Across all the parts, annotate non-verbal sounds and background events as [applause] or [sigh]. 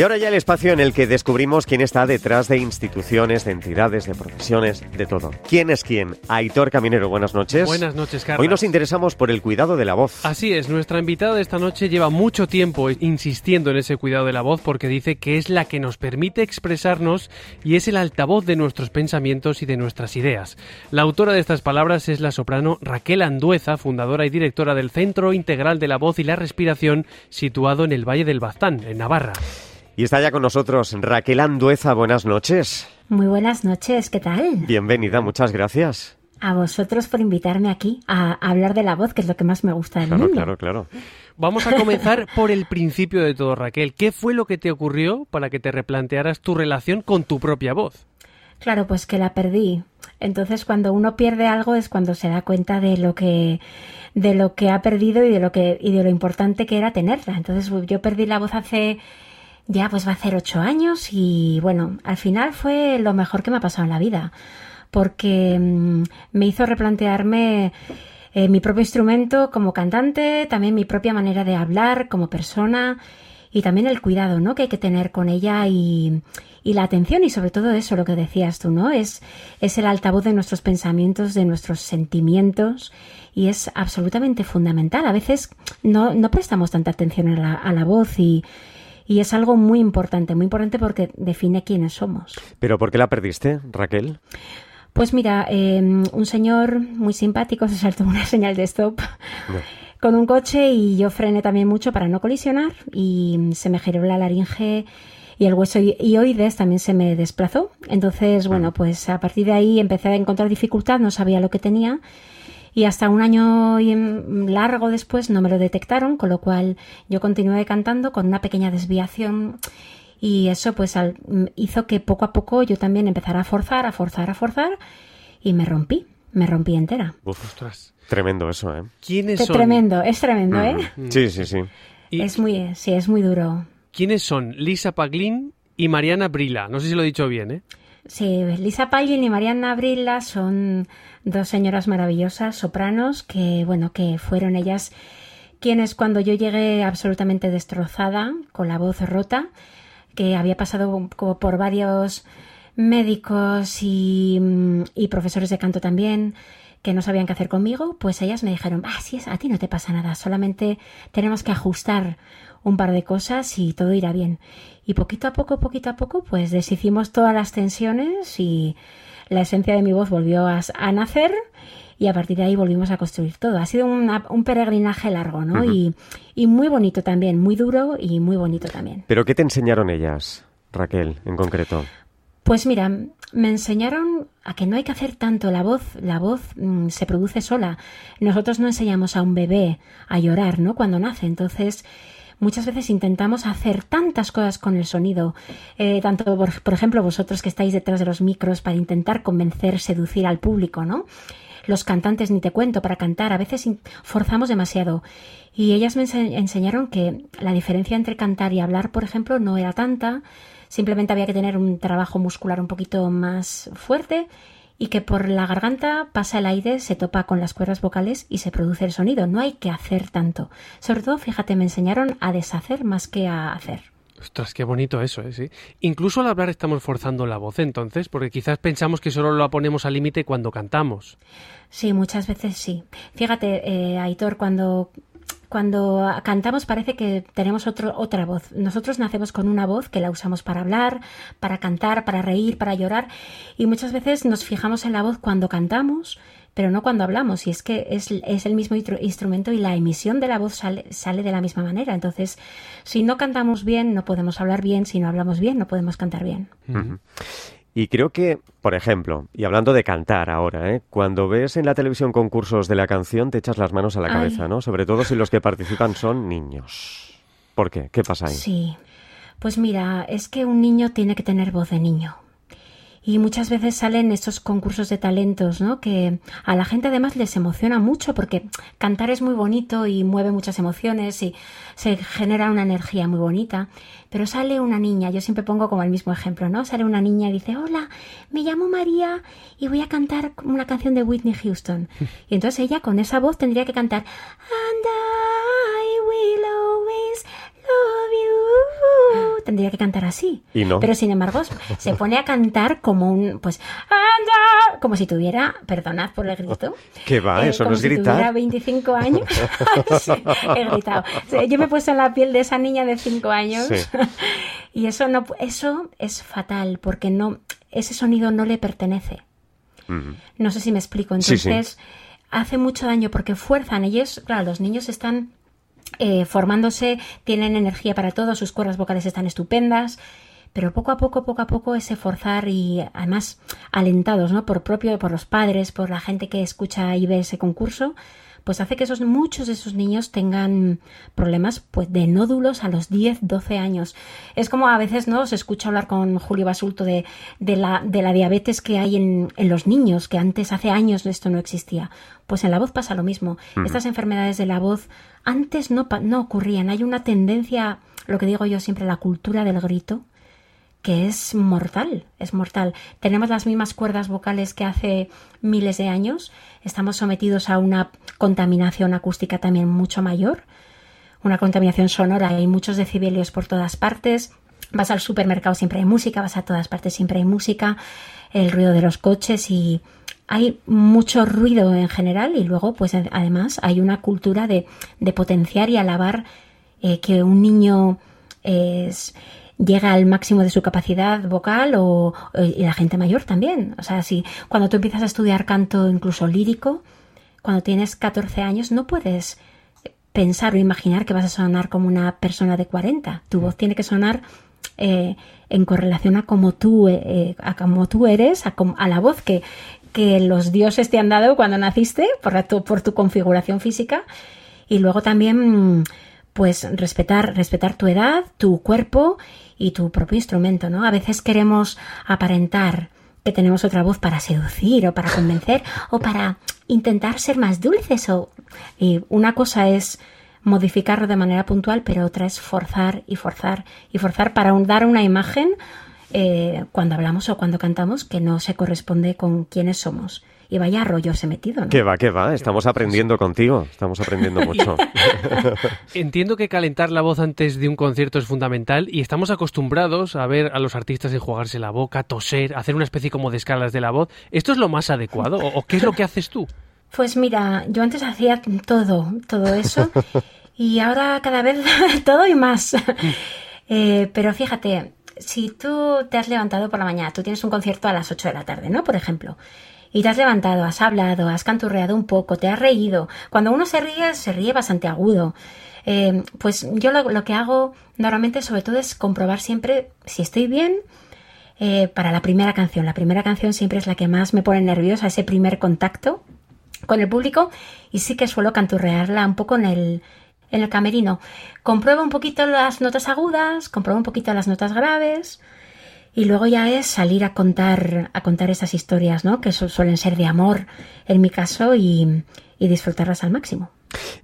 Y ahora ya el espacio en el que descubrimos quién está detrás de instituciones, de entidades, de profesiones, de todo. ¿Quién es quién? Aitor Caminero, buenas noches. Buenas noches, Carlos. Hoy nos interesamos por el cuidado de la voz. Así es, nuestra invitada de esta noche lleva mucho tiempo insistiendo en ese cuidado de la voz porque dice que es la que nos permite expresarnos y es el altavoz de nuestros pensamientos y de nuestras ideas. La autora de estas palabras es la soprano Raquel Andueza, fundadora y directora del Centro Integral de la Voz y la Respiración, situado en el Valle del Baztán, en Navarra. Y está ya con nosotros Raquel Andueza. Buenas noches. Muy buenas noches, ¿qué tal? Bienvenida, muchas gracias. A vosotros por invitarme aquí a hablar de la voz, que es lo que más me gusta del claro, mundo. Claro, claro, Vamos a comenzar por el principio de todo, Raquel. ¿Qué fue lo que te ocurrió para que te replantearas tu relación con tu propia voz? Claro, pues que la perdí. Entonces, cuando uno pierde algo es cuando se da cuenta de lo que de lo que ha perdido y de lo que y de lo importante que era tenerla. Entonces, yo perdí la voz hace ya pues va a hacer ocho años y bueno, al final fue lo mejor que me ha pasado en la vida, porque mm, me hizo replantearme eh, mi propio instrumento como cantante, también mi propia manera de hablar como persona y también el cuidado, ¿no? Que hay que tener con ella y, y la atención y sobre todo eso, lo que decías tú, ¿no? Es, es el altavoz de nuestros pensamientos, de nuestros sentimientos y es absolutamente fundamental. A veces no, no prestamos tanta atención a la, a la voz y, y es algo muy importante, muy importante porque define quiénes somos. ¿Pero por qué la perdiste, Raquel? Pues mira, em, un señor muy simpático se saltó una [laughs] señal de stop. con un coche y yo frené también mucho para no colisionar y se me giró la laringe y el hueso y oides también se me desplazó. Entonces, bueno, pues a partir de ahí empecé a encontrar dificultad, no sabía lo que tenía y hasta un año largo después no me lo detectaron, con lo cual yo continué cantando con una pequeña desviación y eso pues hizo que poco a poco yo también empezara a forzar, a forzar, a forzar y me rompí, me rompí entera. ostras. Tremendo eso, ¿eh? ¿Quiénes son? Tremendo, es tremendo, ¿eh? Sí, sí, sí. Es muy, sí, es muy duro. ¿Quiénes son Lisa Paglin y Mariana Brila? No sé si lo he dicho bien, ¿eh? Sí, Lisa Paglin y Mariana Brila son dos señoras maravillosas, sopranos, que bueno, que fueron ellas quienes cuando yo llegué absolutamente destrozada, con la voz rota, que había pasado como por varios médicos y, y, profesores de canto también, que no sabían qué hacer conmigo, pues ellas me dijeron, ah, sí, a ti no te pasa nada, solamente tenemos que ajustar un par de cosas y todo irá bien. Y poquito a poco, poquito a poco, pues deshicimos todas las tensiones y la esencia de mi voz volvió a, nacer y a partir de ahí volvimos a construir todo. Ha sido un peregrinaje largo, ¿no? y, y, muy bonito también, muy duro y muy bonito también. ¿Pero qué te enseñaron ellas, Raquel, en concreto? Pues mira, me enseñaron a que no hay que hacer tanto la voz, la voz mm, se produce sola. Nosotros no enseñamos a un bebé a llorar, ¿no? Cuando nace, entonces muchas veces intentamos hacer tantas cosas con el sonido, eh, tanto por, por, ejemplo vosotros que estáis detrás de los micros para intentar convencer, seducir al público, ¿no? Los cantantes ni te cuento para cantar, a veces forzamos demasiado. Y ellas me enseñaron que la diferencia entre cantar y hablar, por ejemplo, no era tanta, simplemente había que tener un trabajo muscular un poquito más fuerte y que por la garganta pasa el aire, se topa con las cuerdas vocales y se produce el sonido. No hay que hacer tanto. Sobre todo, fíjate, me enseñaron a deshacer más que a hacer. Ostras, qué bonito eso, ¿eh? ¿Sí? Incluso al hablar estamos forzando la voz entonces, porque quizás pensamos que solo la ponemos al límite cuando cantamos. Sí, muchas veces sí. Fíjate, eh, Aitor, cuando cuando cantamos parece que tenemos otro, otra voz. Nosotros nacemos con una voz que la usamos para hablar, para cantar, para reír, para llorar y muchas veces nos fijamos en la voz cuando cantamos, pero no cuando hablamos. Y es que es, es el mismo instrumento y la emisión de la voz sale, sale, de la misma manera. Entonces, si no cantamos bien, no podemos hablar bien. Si no hablamos bien, no podemos cantar bien. Y creo que, por ejemplo, y hablando de cantar ahora, ¿eh? cuando ves en la televisión concursos de la canción te echas las manos a la cabeza, ¿no? Sobre todo si los que participan son niños. ¿Por qué? ¿Qué pasa ahí? Sí. Pues mira, es que un niño tiene que tener voz de niño. Y muchas veces salen estos concursos de talentos, ¿no? Que a la gente además les emociona mucho porque cantar es muy bonito y mueve muchas emociones y se genera una energía muy bonita. Pero sale una niña, yo siempre pongo como el mismo ejemplo, ¿no? Sale una niña y dice, hola, me llamo María y voy a cantar una canción de Whitney Houston. [laughs] Y entonces ella con esa voz tendría que cantar, And tendría que cantar así. Y no. Pero sin embargo, se pone a cantar como un, pues, anda, como si tuviera, perdonad por el grito. ¿Qué va? eh, Eso no es si gritar. tuviera 25 años. [laughs] Sí, he gritado. Sí, Yo me he puesto en la piel de esa niña de 5 años. Sí. [laughs] Y eso no, eso es fatal porque no, ese sonido no le pertenece. No sé si me explico. Entonces, hace mucho daño porque fuerzan. Ellos, claro, los niños están eh, formándose, tienen energía para todo, sus cuerdas vocales están estupendas. Pero poco a poco, poco a poco, ese forzar y además alentados, ¿no? Por propio, por los padres, por la gente que escucha y ve ese concurso, pues hace que esos, muchos de esos niños tengan problemas pues de nódulos a los 10, 12 años. Es como a veces no se escucha hablar con Julio Basulto de, de, la, de la diabetes que hay en, en los niños, que antes, hace años, esto no existía. Pues en la voz pasa lo mismo. Estas enfermedades de la voz antes no, no ocurrían. Hay una tendencia, lo que digo yo siempre, la cultura del grito, que es mortal, es mortal. Tenemos las mismas cuerdas vocales que hace miles de años, estamos sometidos a una contaminación acústica también mucho mayor, una contaminación sonora, hay muchos decibelios por todas partes, vas al supermercado siempre hay música, vas a todas partes siempre hay música, el ruido de los coches y hay mucho ruido en general. Y luego pues además hay una cultura de, de potenciar y alabar eh, que un niño es llega al máximo de su capacidad vocal o, o- y la gente mayor también. O sea, si cuando tú empiezas a estudiar canto incluso lírico, cuando tienes 14 años no puedes pensar o imaginar que vas a sonar como una persona de 40. Tu voz tiene que sonar eh, en correlación a como tú, eh, eh, a como tú eres, a, a la voz que, que los dioses te han dado cuando naciste por, tu, por tu configuración física. Y luego también, pues, respetar, respetar tu edad, tu cuerpo y tu propio instrumento, ¿no? A veces queremos aparentar que tenemos otra voz para seducir o para convencer o para intentar ser más dulces y una cosa es modificarlo de manera puntual pero otra es forzar y forzar y forzar para dar una imagen eh, cuando hablamos o cuando cantamos que no se corresponde con quiénes somos y vaya rollo se metido ¿no? ¿Qué va, qué va? Estamos aprendiendo contigo. Estamos aprendiendo [laughs] mucho. Entiendo que calentar la voz antes de un concierto es fundamental y estamos acostumbrados a ver a los artistas enjuagarse la boca, toser, hacer una especie como de escalas de la voz. ¿Esto es lo más adecuado o, o qué es lo que haces tú? Pues mira, yo antes hacía todo, todo eso y ahora cada vez [laughs] todo y más. [laughs] Eh, pero fíjate, si tú te has levantado por la mañana, tú tienes un concierto a las 8 de la tarde, ¿no? Por ejemplo. Y te has levantado, has hablado, has canturreado un poco, te has reído. Cuando uno se ríe, se ríe bastante agudo. Eh, pues yo lo, que hago normalmente sobre todo es comprobar siempre si estoy bien, eh, para la primera canción. La primera canción siempre es la que más me pone nerviosa, ese primer contacto con el público y sí que suelo canturrearla un poco en el, en el camerino. Compruebo un poquito las notas agudas, compruebo un poquito las notas graves y luego ya es salir a contar, a contar esas historias, ¿no? Que su- suelen ser de amor en mi caso y, y disfrutarlas al máximo.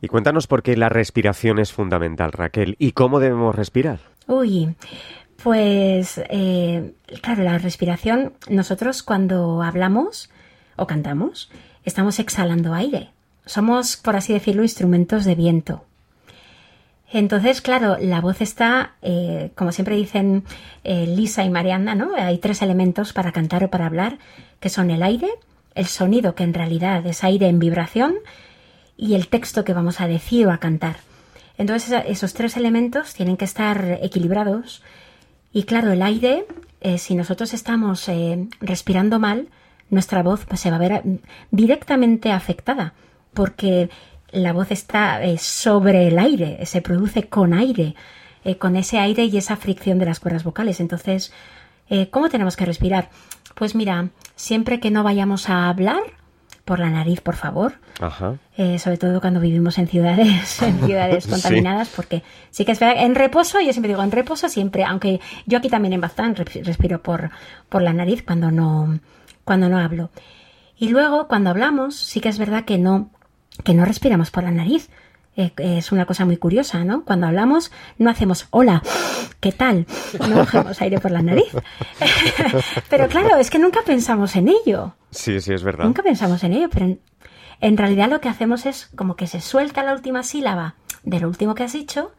Y cuéntanos por qué la respiración es fundamental, Raquel, y cómo debemos respirar. Uy, pues eh, claro, la respiración, nosotros cuando hablamos o cantamos, estamos exhalando aire. Somos, por así decirlo, instrumentos de viento. Entonces, claro, la voz está, eh, como siempre dicen eh, Lisa y Mariana, ¿no? Hay tres elementos para cantar o para hablar, que son el aire, el sonido, que en realidad es aire en vibración, y el texto que vamos a decir o a cantar. Entonces, esos tres elementos tienen que estar equilibrados. Y claro, el aire, eh, si nosotros estamos respirando mal, nuestra voz pues, se va a ver eh, directamente afectada, porque la voz está eh, sobre el aire, se produce con aire, eh, con ese aire y esa fricción de las cuerdas vocales. Entonces, eh, ¿cómo tenemos que respirar? Pues mira, siempre que no vayamos a hablar, por la nariz, por favor, Ajá. eh, sobre todo cuando vivimos en ciudades, [laughs] en ciudades Sí. contaminadas, porque sí que es verdad, en reposo, yo siempre digo, en reposo siempre, aunque yo aquí también en Baztán res- respiro por, por la nariz cuando no, cuando no hablo. Y luego, cuando hablamos, sí que es verdad que no, que no respiramos por la nariz. Eh, es una cosa muy curiosa, ¿no? Cuando hablamos no hacemos hola, ¿qué tal? No [laughs] cogemos aire por la nariz. [laughs] Pero claro, es que nunca pensamos en ello. Sí, sí, es verdad. Nunca pensamos en ello, pero en, en realidad lo que hacemos es como que se suelta la última sílaba de lo último que has dicho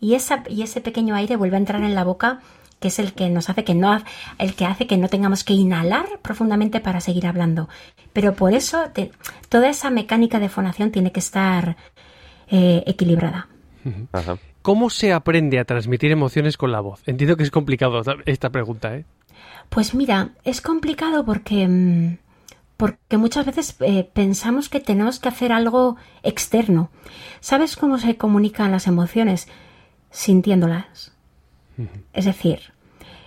y, esa, y ese pequeño aire vuelve a entrar en la boca que es el que nos hace que no el que hace que no tengamos que inhalar profundamente para seguir hablando pero por eso toda esa mecánica de fonación tiene que estar eh, equilibrada ¿Cómo se aprende a transmitir emociones con la voz? Entiendo que es complicado esta pregunta, ¿eh? Pues mira, es complicado porque, mm, porque muchas veces eh, pensamos que tenemos que hacer algo externo. ¿Sabes cómo se comunican las emociones? Sintiéndolas. Es decir,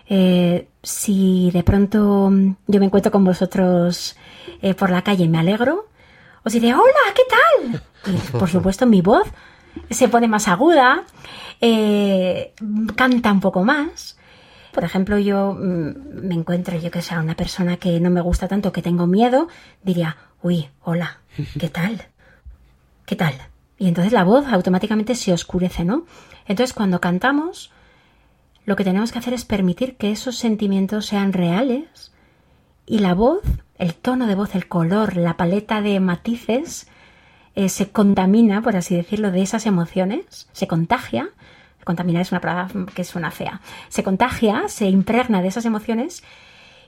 eh, si de pronto yo me encuentro con vosotros eh, por la calle me alegro, os diré, hola, ¿qué tal? Y por supuesto mi voz se pone más aguda, eh, canta un poco más. Por ejemplo, yo mm, me encuentro, yo que sea una persona que no me gusta tanto, que tengo miedo, diría, uy, hola, ¿qué tal? ¿Qué tal? Y entonces la voz automáticamente se oscurece, ¿no? Entonces cuando cantamos, lo que tenemos que hacer es permitir que esos sentimientos sean reales y la voz, el tono de voz, el color, la paleta de matices, eh, se contamina, por así decirlo, de esas emociones, se contagia. Contaminar es una palabra que suena fea. Se contagia, se impregna de esas emociones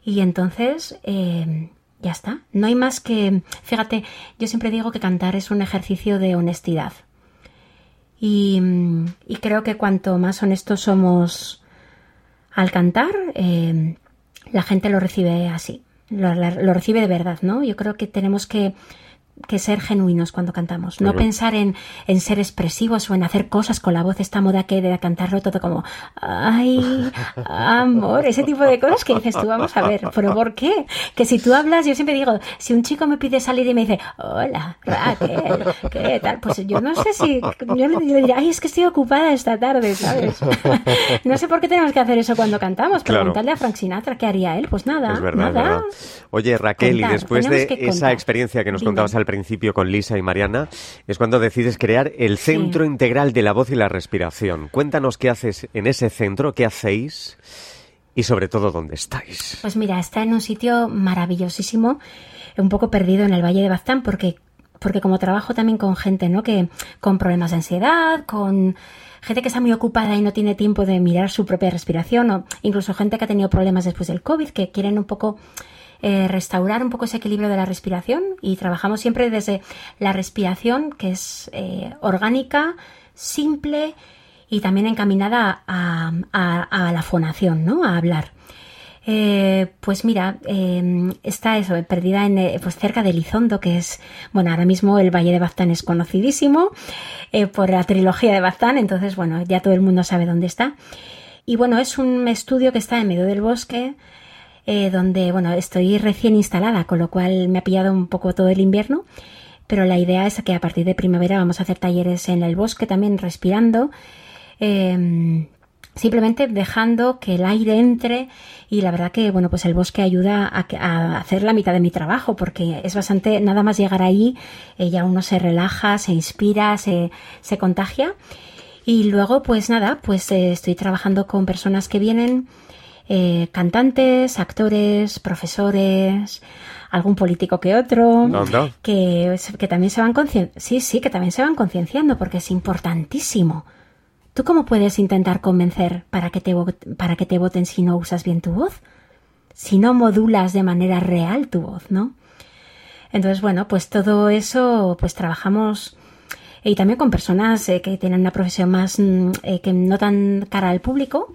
y entonces eh, ya está. No hay más que. Fíjate, yo siempre digo que cantar es un ejercicio de honestidad. Y, creo que cuanto más honestos somos al cantar, eh, la gente lo recibe así. Lo, recibe de verdad, ¿no? Yo creo que tenemos que que ser genuinos cuando cantamos, no pensar en, en, ser expresivos o en hacer cosas con la voz, esta moda que de cantarlo todo como, ay, amor, ese tipo de cosas que dices tú, vamos a ver, pero ¿por qué? Que si tú hablas, yo siempre digo, si un chico me pide salir y me dice, hola, Raquel, ¿qué tal? Pues yo no sé si, yo le diría, ay, es que estoy ocupada esta tarde, ¿sabes? [laughs] no sé por qué tenemos que hacer eso cuando cantamos, preguntarle a Frank Sinatra qué haría él, pues nada, nada. Oye, Raquel, y después de esa experiencia que nos contabas al principio con Lisa y Mariana, es cuando decides crear el Centro Integral de la Voz y la Respiración. Cuéntanos qué haces en ese centro, qué hacéis y sobre todo dónde estáis. Pues mira, está en un sitio maravillosísimo, un poco perdido en el Valle de Baztán porque porque como trabajo también con gente, ¿no? que con problemas de ansiedad, con gente que está muy ocupada y no tiene tiempo de mirar su propia respiración o incluso gente que ha tenido problemas después del COVID que quieren un poco eh, restaurar un poco ese equilibrio de la respiración y trabajamos siempre desde la respiración que es eh, orgánica, simple y también encaminada a, la fonación, ¿no? A hablar. Eh, pues mira, em, está eso, perdida en, pues cerca de Lizondo, que es, bueno, ahora mismo el Valle de Baztán es conocidísimo por la trilogía de Baztán, entonces, bueno, ya todo el mundo sabe dónde está. Y bueno, es un estudio que está en medio del bosque, eh, donde, bueno, estoy recién instalada, con lo cual me ha pillado un poco todo el invierno, pero la idea es que a partir de primavera vamos a hacer talleres en el bosque también respirando. Em, simplemente dejando que el aire entre y la verdad que bueno pues el bosque ayuda a, hacer la mitad de mi trabajo porque es bastante nada más llegar eh, ya uno se relaja se inspira se, se contagia y luego pues nada pues eh, estoy trabajando con personas que vienen eh, cantantes, actores, profesores, algún político que otro, Que, que también se van sí, sí, que también se van concienciando porque es importantísimo. ¿Tú cómo puedes intentar convencer para que, te, para que te voten si no usas bien tu voz? Si no modulas de manera real tu voz, ¿no? Entonces, bueno, pues todo eso, pues trabajamos y también con personas eh, que tienen una profesión más, mm, eh, que no tan cara al público,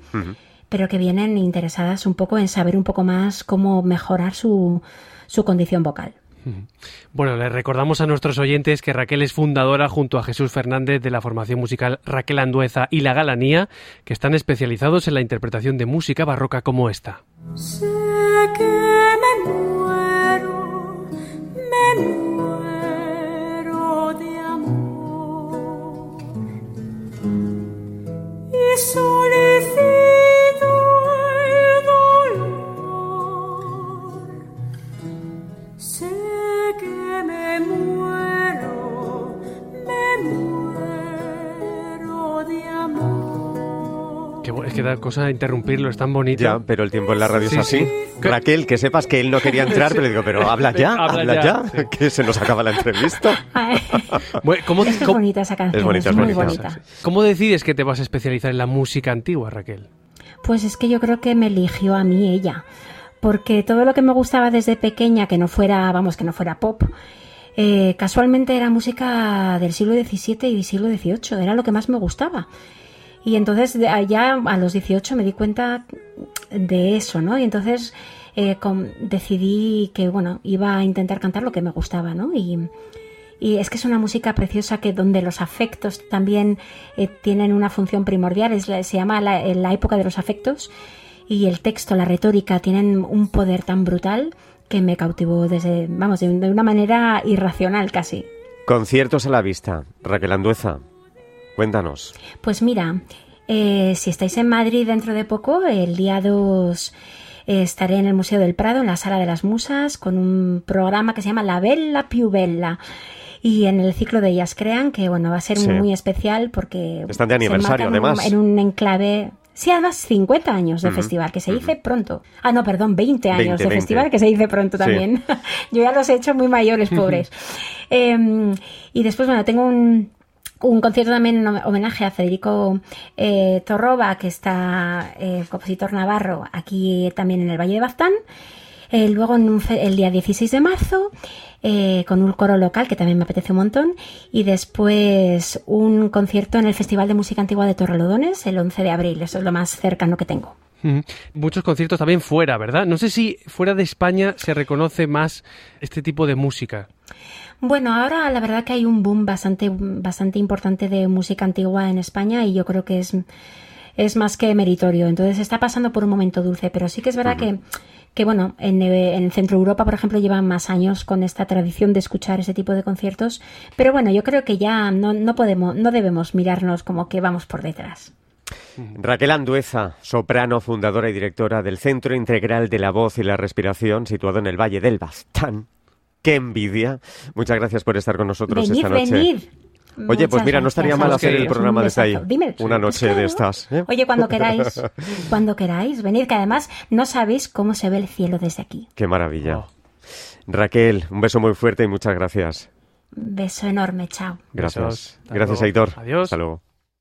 pero que vienen interesadas un poco en saber un poco más cómo mejorar su, su condición vocal. Bueno, les recordamos a nuestros oyentes que Raquel es fundadora junto a Jesús Fernández de la formación musical Raquel Andueza y La Galanía, que están especializados en la interpretación de música barroca como esta. Sé que me muero, me muero de amor. Y es que da cosa interrumpirlo, es tan bonito. Ya, pero el tiempo en la radio Sí, es así. sí. Raquel, que sepas que él no quería [laughs] entrar, pero digo, pero habla ya, Habla habla, ya, ya, sí. que se nos acaba la entrevista. [laughs] Bueno, ¿cómo, es cómo- bonita esa canción, Es bonita, es, es muy bonita, bonita. cómo decides que te vas a especializar en la música antigua, Raquel? Pues es que yo creo que me eligió a mí ella, porque todo lo que me gustaba desde pequeña, que no fuera, vamos, que no fuera pop, eh, casualmente era música del siglo XVII y siglo XVIII, era lo que más me gustaba. Y entonces allá a los 18 me di cuenta de eso, ¿no? Y entonces eh, decidí que, bueno, iba a intentar cantar lo que me gustaba, ¿no? Y, es que es una música preciosa que donde los afectos también eh, tienen una función primordial, es la- se llama la, eh, la época de los afectos y el texto, la retórica tienen un poder tan brutal que me cautivó desde, vamos, de una manera irracional casi. Conciertos a la vista. Raquel Andueza, cuéntanos. Pues mira, eh, si estáis en Madrid dentro de poco, el día 2 eh, estaré en el Museo del Prado, en la Sala de las Musas, con un programa que se llama La Bella Più Bella. Y en el ciclo de Ellas Crean, que bueno, va a ser Sí. muy especial porque... Están de aniversario, enmarcan además. En un enclave... Sí, además 50 años de festival, que se dice pronto. Ah, no, perdón, 20 años 20, de 20. festival, que se dice pronto Sí. también. [laughs] Yo ya los he hecho muy mayores, pobres. [laughs] Eh, y después, bueno, tengo un, un concierto también en hom- homenaje a Federico eh, Torroba, que está eh, compositor navarro aquí también en el Valle de Baztán. Eh, luego en un el día 16 de marzo eh, con un coro local que también me apetece un montón y después un concierto en el Festival de Música Antigua de Torrelodones el 11 de abril. Eso es lo más cercano que tengo. Muchos conciertos también fuera, ¿verdad? No sé si fuera de España se reconoce más este tipo de música. Bueno, ahora la verdad que hay un boom bastante, bastante importante de música antigua en España y yo creo que es, es más que meritorio. Entonces está pasando por un momento dulce, pero sí que es verdad que, que, bueno, en, eh, en Centro Europa, por ejemplo, llevan más años con esta tradición de escuchar ese tipo de conciertos. Pero bueno, yo creo que ya no, no podemos, no debemos mirarnos como que vamos por detrás. Raquel Andueza, soprano, fundadora y directora del Centro Integral de la Voz y la Respiración, situado en el Valle del Baztán. ¡Qué envidia! Muchas gracias por estar con nosotros Venid, esta noche. venid. Oye, pues mira, no estaría mal hacer el programa desde ahí. Dime. Una Pues noche de estas. ¿eh? Oye, cuando [laughs] queráis, cuando queráis, venid, que además no sabéis cómo se ve el cielo desde aquí. ¡Qué maravilla! Oh. Raquel, un beso muy fuerte y muchas gracias. Beso enorme, chao. Gracias. Gracias. Aitor. Adiós. Hasta luego.